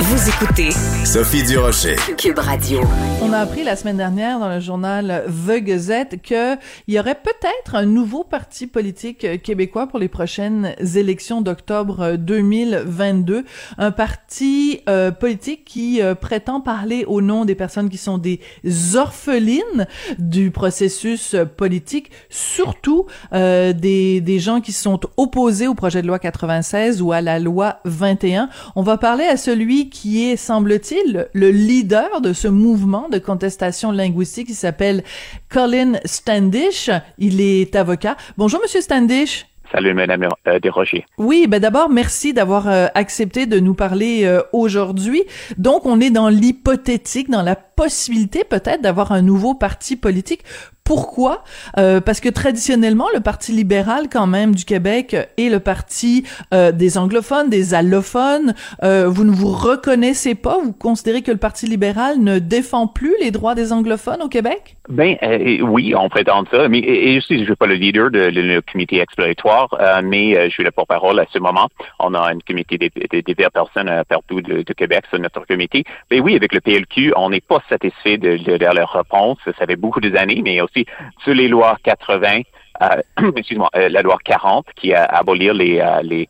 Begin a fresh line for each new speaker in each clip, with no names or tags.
Vous écoutez
Sophie Durocher.
Cube Radio.
On a appris la semaine dernière dans le journal The Gazette qu'il y aurait peut-être un nouveau parti politique québécois pour les prochaines élections d'octobre 2022. Un parti euh, politique qui euh, prétend parler au nom des personnes qui sont des orphelines du processus politique, surtout euh, des, des gens qui sont opposés au projet de loi 96 ou à la loi 21. On va parler à celui qui est, semble-t-il, le leader de ce mouvement de contestation linguistique qui s'appelle Colin Standish. Il est avocat. Bonjour, Monsieur Standish.
Salut, Madame euh, Desrochers.
Oui, ben d'abord, merci d'avoir euh, accepté de nous parler euh, aujourd'hui. Donc, on est dans l'hypothétique, dans la possibilité peut-être d'avoir un nouveau parti politique. Pourquoi? Euh, Parce que traditionnellement, le Parti libéral, quand même, du Québec est le parti euh, des anglophones, des allophones. Euh, vous ne vous reconnaissez pas? Vous considérez que le Parti libéral ne défend plus les droits des anglophones au Québec?
Ben oui, on prétend ça. Mais et, je ne suis pas le leader de, le comité exploratoire, mais je suis le porte-parole à ce moment. On a un comité de, diverses personnes partout de, Québec sur notre comité. Mais oui, avec le PLQ, on n'est pas satisfait de, leur réponse. Ça fait beaucoup d'années, mais aussi sur les lois 80, euh, excuse-moi, euh, la loi 40 qui a abolir les, euh, les,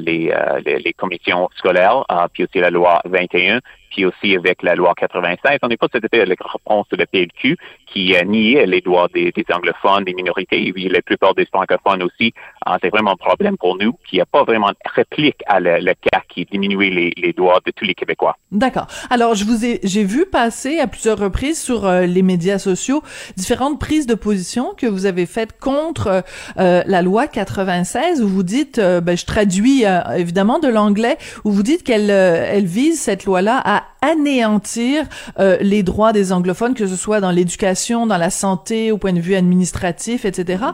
les, les, les, commissions scolaires, puis aussi la loi 21 puis aussi avec la loi 96. On n'est pas satisfait avec la réponse de la PLQ qui nié les droits des, anglophones, des minorités, et puis la plupart des francophones aussi. Ah, c'est vraiment un problème pour nous, qu'il n'y a pas vraiment réplique à le, cas qui diminue les, les droits de tous les Québécois.
D'accord. Alors, je vous ai, j'ai vu passer à plusieurs reprises sur euh, les médias sociaux différentes prises de position que vous avez faites contre euh, la loi 96 où vous dites, euh, ben, je traduis évidemment de l'anglais, où vous dites qu'elle elle vise cette loi-là à anéantir euh, les droits des anglophones, que ce soit dans l'éducation, dans la santé, au point de vue administratif, etc.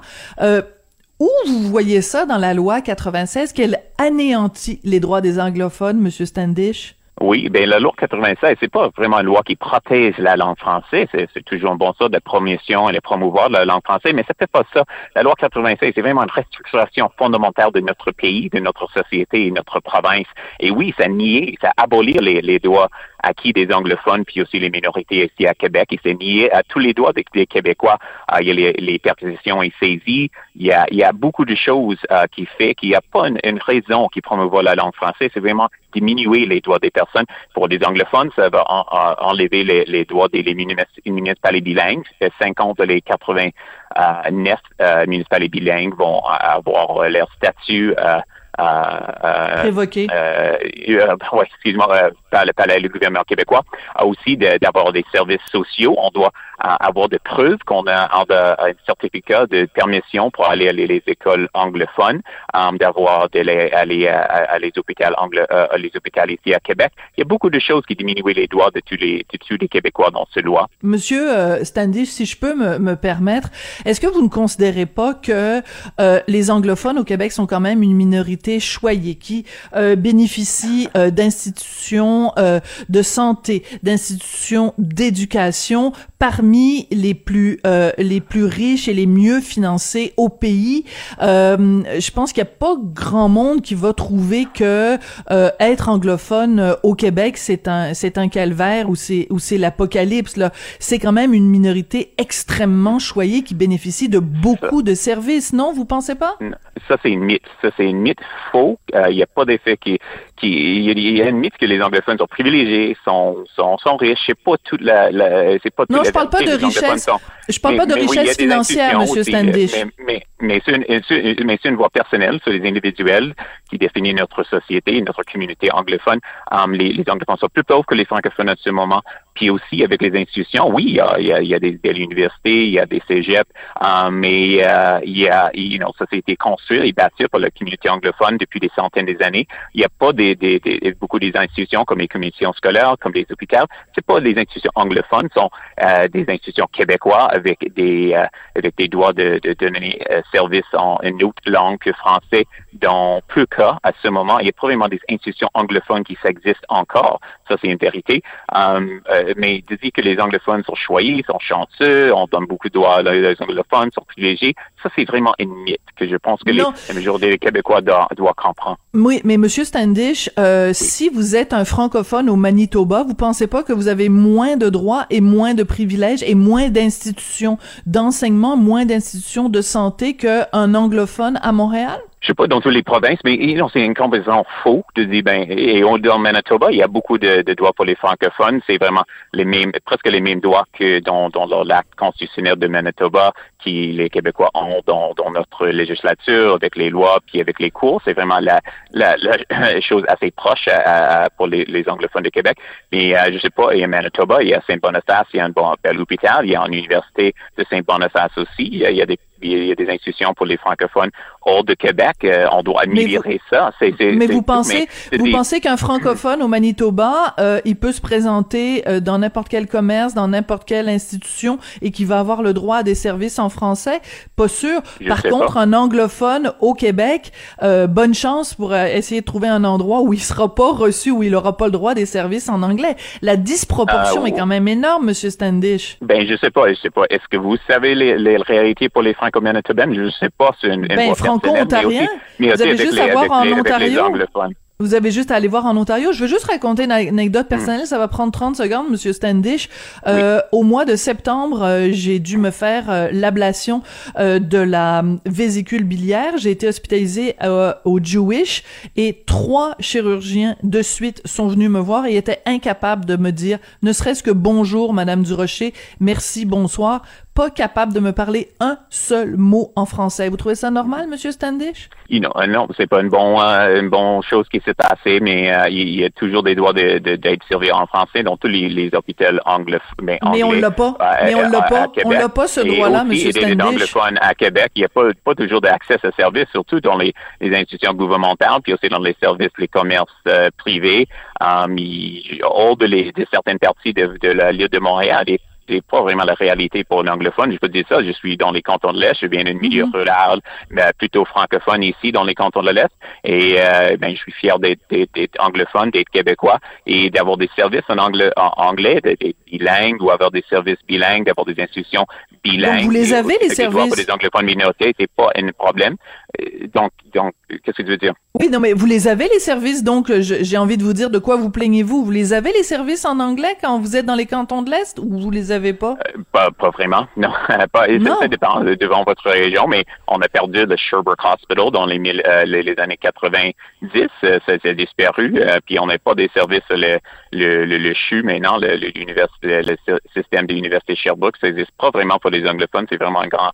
Euh, où vous voyez ça dans la loi 96 qu'elle anéantit les droits des anglophones, Monsieur Standish?
Oui, ben la loi 96, c'est pas vraiment une loi qui protège la langue française. C'est toujours bon sort de promotion et de promouvoir la langue française, mais c'est pas ça. La loi 96, c'est vraiment une restructuration fondamentale de notre pays, de notre société et notre province. Et oui, ça nie, ça abolit les, les droits acquis des anglophones, puis aussi les minorités ici à Québec, et c'est nié à tous les droits des, Québécois. Euh, il y a les, les, perquisitions et saisies, il y a, il y a beaucoup de choses euh, qui fait qu'il n'y a pas une, une raison qui promouvoit la langue française, c'est vraiment diminuer les droits des personnes. Pour les anglophones, ça va enlever les, les droits des municipalités bilingues. 50 les 89 euh, municipalités bilingues vont avoir leur statut euh,
euh, Révoqué.
Euh, euh, ouais, excuse-moi, euh, par, par, le gouvernement québécois, a aussi d'avoir des services sociaux. On doit avoir des preuves qu'on a, un certificat de permission pour aller à les écoles anglophones, d'avoir d'aller aller à, les hôpitaux anglo, les hôpitaux ici à Québec. Il y a beaucoup de choses qui diminuent les droits de tous les, de tous les Québécois dans ce loi.
Monsieur euh, Standish, si je peux me, me permettre, est-ce que vous ne considérez pas que les anglophones au Québec sont quand même une minorité choyés, qui euh, bénéficient euh, d'institutions euh, de santé, d'institutions d'éducation parmi les plus les plus riches et les mieux financés au pays. je pense qu'il n'y a pas grand monde qui va trouver que être anglophone au Québec c'est un c'est un calvaire ou c'est ou c'est l'apocalypse là. C'est quand même une minorité extrêmement choyée qui bénéficie de beaucoup de services, non? Vous pensez pas?
Ça c'est une mythe. Ça c'est une mythe faux. Il euh, n'y a pas d'effet qui, qui, il y a une mythe que les anglophones sont privilégiés, sont, sont, sont riches. C'est pas toute la, la c'est pas
Non, je parle pas de richesse. Je parle pas de richesse financière, Monsieur Standish.
Mais, mais, c'est une, mais c'est une voie personnelle sur les individuels qui définit notre société, notre communauté anglophone. Um, les, les anglophones sont plus pauvres que les francophones à ce moment. Puis aussi avec les institutions, oui, il y a, il y a, des, des universités, il y a des cégeps, um, mais euh, il y a, you know, ça a été construit et bâti par la communauté anglophone depuis des centaines d'années. Il n'y a pas des, des, des, beaucoup des institutions comme les commissions scolaires, comme les hôpitaux. C'est pas des institutions anglophones, ce sont euh, des institutions québécoises avec des euh, avec des droits de, de donner euh, service en une autre langue que français dans peu cas, à ce moment, il y a probablement des institutions anglophones qui existent encore. Ça, c'est une vérité. Euh, mais de dire que les anglophones sont choyés, sont chanceux, on donne beaucoup de droits aux anglophones, sont privilégiés, ça, c'est vraiment une mythe que je pense que les, la majorité des Québécois doivent doit comprendre.
Oui, mais Monsieur Standish, euh, si vous êtes un francophone au Manitoba, vous pensez pas que vous avez moins de droits et moins de privilèges et moins d'institutions d'enseignement, moins d'institutions de santé qu'un anglophone à Montréal?
Je sais pas dans toutes les provinces, mais non, c'est une comparaison faux de dire ben et on dans Manitoba, il y a beaucoup de, de droits pour les francophones. C'est vraiment les mêmes, presque les mêmes droits que dans, dans l'acte constitutionnel de Manitoba qui les Québécois ont dans, dans notre législature avec les lois puis avec les cours. C'est vraiment la, la, la, chose assez proche à, pour les, les, anglophones de Québec. Mais euh, je sais pas, il y a Manitoba, il y a Saint-Boniface, il y a un bon bel hôpital, il y a une université de Saint-Boniface aussi. Il y a des il y a des institutions pour les francophones hors de Québec. Euh, on doit améliorer ça.
mais vous pensez, vous pensez qu'un francophone au Manitoba, euh, il peut se présenter euh, dans n'importe quel commerce, dans n'importe quelle institution et qu'il va avoir le droit à des services en français? Pas sûr. Par contre, un anglophone au Québec, bonne chance pour essayer de trouver un endroit où il sera pas reçu, où il aura pas le droit des services en anglais. La disproportion est quand même énorme, Monsieur Standish.
Ben, je sais pas, je sais pas. Est-ce que vous savez les, les réalités pour les francophones franco-manitobaine, je ne sais pas si une,
ben, franco-ontarien. Vous avez juste à voir en Ontario. Vous avez juste à aller voir en Ontario. Je veux juste raconter une anecdote hmm. personnelle. Ça va prendre 30 secondes, Monsieur Standish. Euh, Au mois de septembre, euh, j'ai dû me faire euh, l'ablation de la vésicule biliaire. J'ai été hospitalisée au Jewish et trois chirurgiens de suite sont venus me voir et étaient incapables de me dire, ne serait-ce que bonjour, Madame Durocher, merci, bonsoir, pas capable de me parler un seul mot en français. Vous trouvez ça normal, Monsieur Standish?
Non, non, c'est pas une bonne, une bonne chose qui s'est passée, mais euh, il y a toujours des droits d'être de, de, servi en français dans tous les, les hôpitaux anglophones.
Mais, mais on l'a pas. mais on l'a pas. On l'a pas ce droit-là, Monsieur Standish. Et
anglophones à Québec, il n'y a pas, pas toujours d'accès à services, surtout dans les, les, institutions gouvernementales, puis aussi dans les services, les commerces euh, privés. Um, il, hors de, les, de certaines parties de, de la l'île de Montréal, c'est pas vraiment la réalité pour l'anglophone. Je peux dire ça, je suis dans les cantons de l'Est, je viens d'un milieu mhm. rural, mais plutôt francophone ici dans les cantons de l'Est. Et euh, ben, je suis fier d'être anglophone, d'être québécois et d'avoir des services en, anglais, en anglais, d'être bilingue ou avoir des services bilingues, d'avoir des institutions bilingues. Donc
vous les avez, les services?
Pour les anglophones minorités, c'est pas un problème. Euh, donc, donc qu'est-ce que tu veux dire?
Oui, non, mais vous les avez, les services, donc j'ai envie de vous dire de quoi vous plaignez-vous. Vous les avez, les services en anglais, quand vous êtes dans les cantons de l'Est, ou vous les avez pas?
Euh, pas, pas vraiment, non. pas, non. Ça, dépend devant votre région, mais on a perdu le Sherbrooke Hospital dans les, euh, les, années 90. Euh, ça s'est disparu, puis on n'a pas des services, le, le, le, maintenant, le, le, système de l'Université Sherbrooke, ça n'existe pas vraiment pour les anglophones. C'est vraiment une grande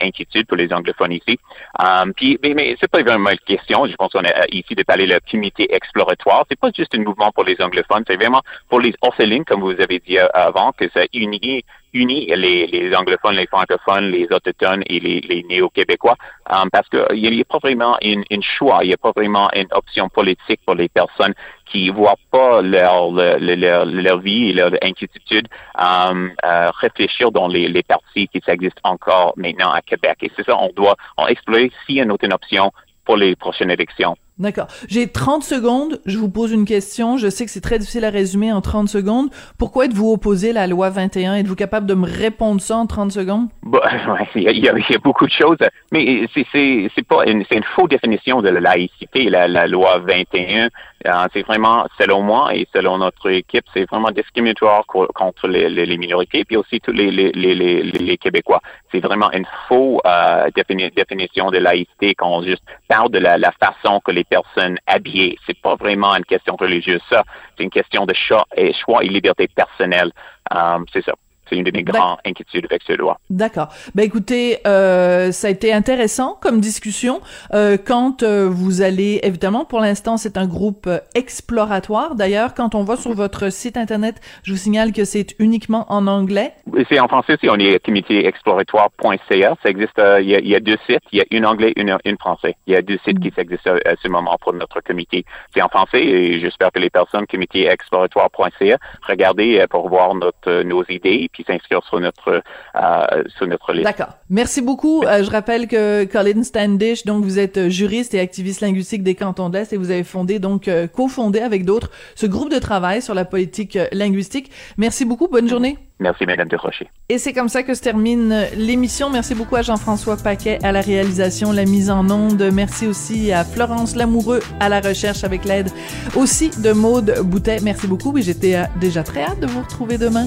inquiétude pour les anglophones ici. puis, mais, mais c'est pas vraiment une question je pense qu'on a ici de parler le comité exploratoire. C'est pas juste un mouvement pour les anglophones, c'est vraiment pour les orphelines, comme vous avez dit euh, avant, que ça unit unit les, les, anglophones, les francophones, les autochtones et les, les néo-québécois, um, parce qu'il n'y a, pas vraiment une, une choix, il n'y a pas vraiment une option politique pour les personnes qui voient pas leur, leur, leur, vie et leur inquiétude um, euh, réfléchir dans les, les partis qui existent encore maintenant à Québec. Et c'est ça, on doit on explorer s'il y a une autre option pour les prochaines élections.
D'accord. J'ai 30 secondes. Je vous pose une question. Je sais que c'est très difficile à résumer en 30 secondes. Pourquoi êtes-vous opposé à la loi 21? Êtes-vous capable de me répondre ça en 30 secondes?
Bah, il, y a, beaucoup de choses. Mais c'est pas une, une fausse définition de la laïcité, la, la loi 21. Euh, c'est vraiment, selon moi et selon notre équipe, c'est vraiment discriminatoire contre les, les, minorités, puis aussi tous les, les, les Québécois. C'est vraiment une fausse euh, définition de laïcité quand on juste parle de la, la façon que les personnes habillées. C'est pas vraiment une question religieuse, ça. C'est une question de choix et, choix et liberté personnelle. Euh, c'est ça. C'est une de mes grandes inquiétudes avec ce loi.
D'accord. Ben écoutez, euh, ça a été intéressant comme discussion. Euh, quand euh, vous allez, évidemment, pour l'instant, c'est un groupe euh, exploratoire. D'ailleurs, quand on va sur votre site internet, je vous signale que c'est uniquement en anglais.
C'est en français aussi. On est comitéexploratoire.ca. Ça existe. Il y, a, il, y a, deux sites. Il y a une anglais, une, une français. Il y a deux sites qui existent à, ce moment pour notre comité. C'est en français et j'espère que les personnes comitéexploratoire.ca regardez pour voir notre nos idées puis sur notre liste.
D'accord. Merci beaucoup. je rappelle que Colin Standish, donc vous êtes juriste et activiste linguistique des cantons de l'Est et vous avez fondé donc cofondé avec d'autres ce groupe de travail sur la politique linguistique. Merci beaucoup. Bonne journée.
Merci, Madame de Rocher.
Et c'est comme ça que se termine l'émission. Merci beaucoup à Jean-François Paquet à la réalisation, la mise en onde. Merci aussi à Florence Lamoureux à la recherche avec l'aide aussi de Maude Boutet. Merci beaucoup. Et j'étais euh, déjà très hâte de vous retrouver demain.